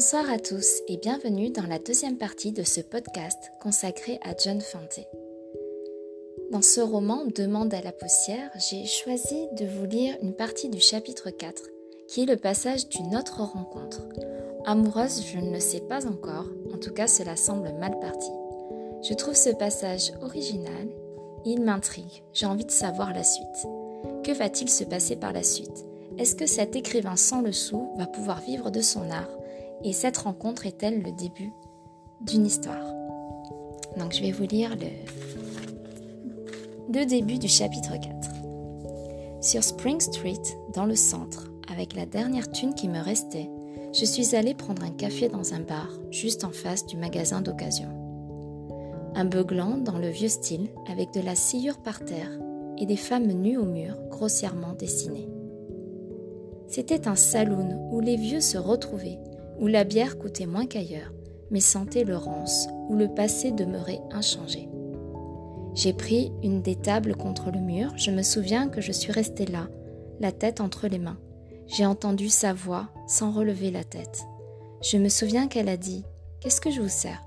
Bonsoir à tous et bienvenue dans la deuxième partie de ce podcast consacré à John Fante. Dans ce roman Demande à la poussière, j'ai choisi de vous lire une partie du chapitre 4 qui est le passage d'une autre rencontre. Amoureuse, je ne le sais pas encore, en tout cas cela semble mal parti. Je trouve ce passage original, il m'intrigue, j'ai envie de savoir la suite. Que va-t-il se passer par la suite? Est-ce que cet écrivain sans le sou va pouvoir vivre de son art? Et cette rencontre est-elle le début d'une histoire Donc je vais vous lire le, début du chapitre 4. Sur Spring Street, dans le centre, avec la dernière thune qui me restait, je suis allée prendre un café dans un bar juste en face du magasin d'occasion. Un beuglant dans le vieux style avec de la sciure par terre et des femmes nues au mur grossièrement dessinées. C'était un saloon où les vieux se retrouvaient où la bière coûtait moins qu'ailleurs, mais sentait le rance, où le passé demeurait inchangé. J'ai pris une des tables contre le mur, je me souviens que je suis restée là, la tête entre les mains. J'ai entendu sa voix sans relever la tête. Je me souviens qu'elle a dit Qu'est-ce que je vous sers?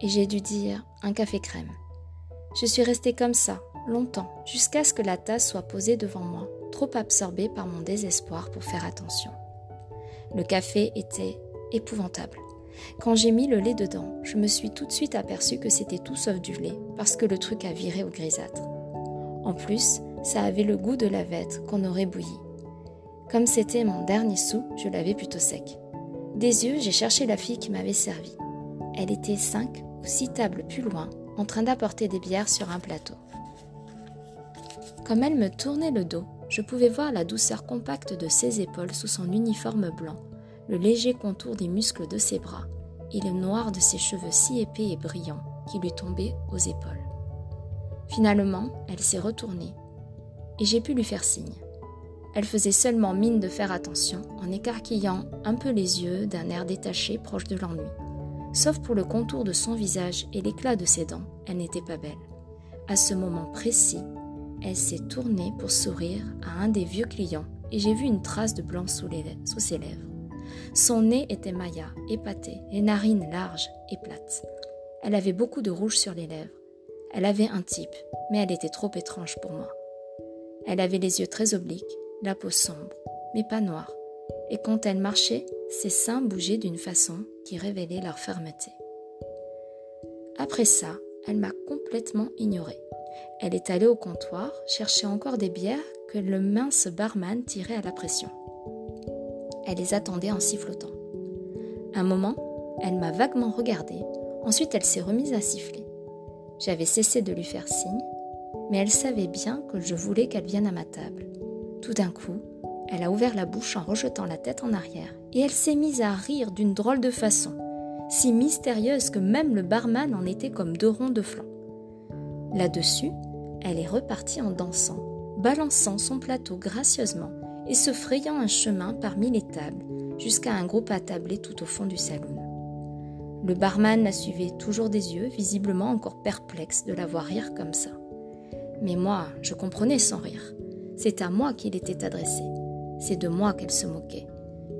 Et j'ai dû dire Un café crème. Je suis restée comme ça, longtemps, jusqu'à ce que la tasse soit posée devant moi, trop absorbée par mon désespoir pour faire attention. Le café était épouvantable. Quand j'ai mis le lait dedans, je me suis tout de suite aperçu que c'était tout sauf du lait, parce que le truc a viré au grisâtre. En plus, ça avait le goût de la vête qu'on aurait bouillie. Comme c'était mon dernier sou, je l'avais plutôt sec. Des yeux, j'ai cherché la fille qui m'avait servi. Elle était cinq ou six tables plus loin, en train d'apporter des bières sur un plateau. Comme elle me tournait le dos, je pouvais voir la douceur compacte de ses épaules sous son uniforme blanc, le léger contour des muscles de ses bras et le noir de ses cheveux si épais et brillants qui lui tombaient aux épaules. Finalement, elle s'est retournée et j'ai pu lui faire signe. Elle faisait seulement mine de faire attention en écarquillant un peu les yeux d'un air détaché proche de l'ennui. Sauf pour le contour de son visage et l'éclat de ses dents, elle n'était pas belle. À ce moment précis, elle s'est tournée pour sourire à un des vieux clients et j'ai vu une trace de blanc sous, sous ses lèvres. Son nez était maya, épaté, les narines larges et plates. Elle avait beaucoup de rouge sur les lèvres. Elle avait un type, mais elle était trop étrange pour moi. Elle avait les yeux très obliques, la peau sombre, mais pas noire, et quand elle marchait, ses seins bougeaient d'une façon qui révélait leur fermeté. Après ça, elle m'a complètement ignorée. Elle est allée au comptoir chercher encore des bières que le mince barman tirait à la pression. Elle les attendait en sifflotant. Un moment, elle m'a vaguement regardée, ensuite elle s'est remise à siffler. J'avais cessé de lui faire signe, mais elle savait bien que je voulais qu'elle vienne à ma table. Tout d'un coup, elle a ouvert la bouche en rejetant la tête en arrière, et elle s'est mise à rire d'une drôle de façon, si mystérieuse que même le barman en était comme deux ronds de flanc. Là-dessus, elle est repartie en dansant, balançant son plateau gracieusement et se frayant un chemin parmi les tables jusqu'à un groupe attablé tout au fond du salon. Le barman la suivait toujours des yeux, visiblement encore perplexe de la voir rire comme ça. Mais moi, je comprenais son rire. C'est à moi qu'il était adressé. C'est de moi qu'elle se moquait.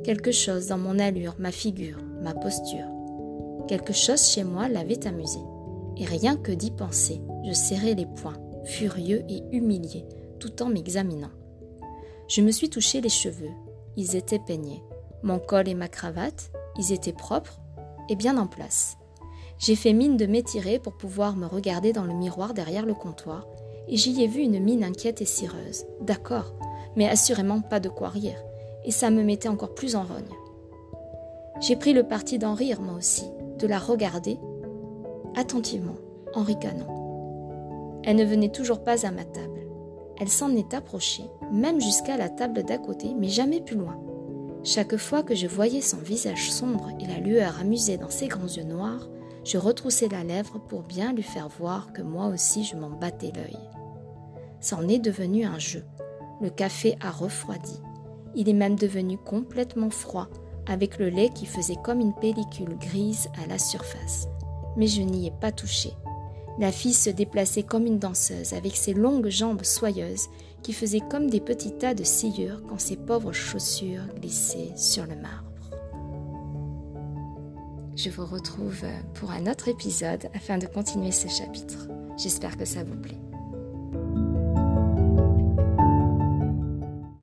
Quelque chose dans mon allure, ma figure, ma posture. Quelque chose chez moi l'avait amusé. Et rien que d'y penser, je serrais les poings, furieux et humilié, tout en m'examinant. Je me suis touché les cheveux. Ils étaient peignés. Mon col et ma cravate, ils étaient propres et bien en place. J'ai fait mine de m'étirer pour pouvoir me regarder dans le miroir derrière le comptoir, et j'y ai vu une mine inquiète et cireuse. D'accord, mais assurément pas de quoi rire, et ça me mettait encore plus en rogne. J'ai pris le parti d'en rire moi aussi, de la regarder attentivement, en ricanant. Elle ne venait toujours pas à ma table. Elle s'en est approchée, même jusqu'à la table d'à côté, mais jamais plus loin. Chaque fois que je voyais son visage sombre et la lueur amusée dans ses grands yeux noirs, je retroussais la lèvre pour bien lui faire voir que moi aussi je m'en battais l'œil. C'en est devenu un jeu. Le café a refroidi. Il est même devenu complètement froid, avec le lait qui faisait comme une pellicule grise à la surface. Mais je n'y ai pas touché. La fille se déplaçait comme une danseuse, avec ses longues jambes soyeuses qui faisaient comme des petits tas de sciures quand ses pauvres chaussures glissaient sur le marbre. je vous retrouve pour un autre épisode afin de continuer ce chapitre. J'espère que ça vous plaît.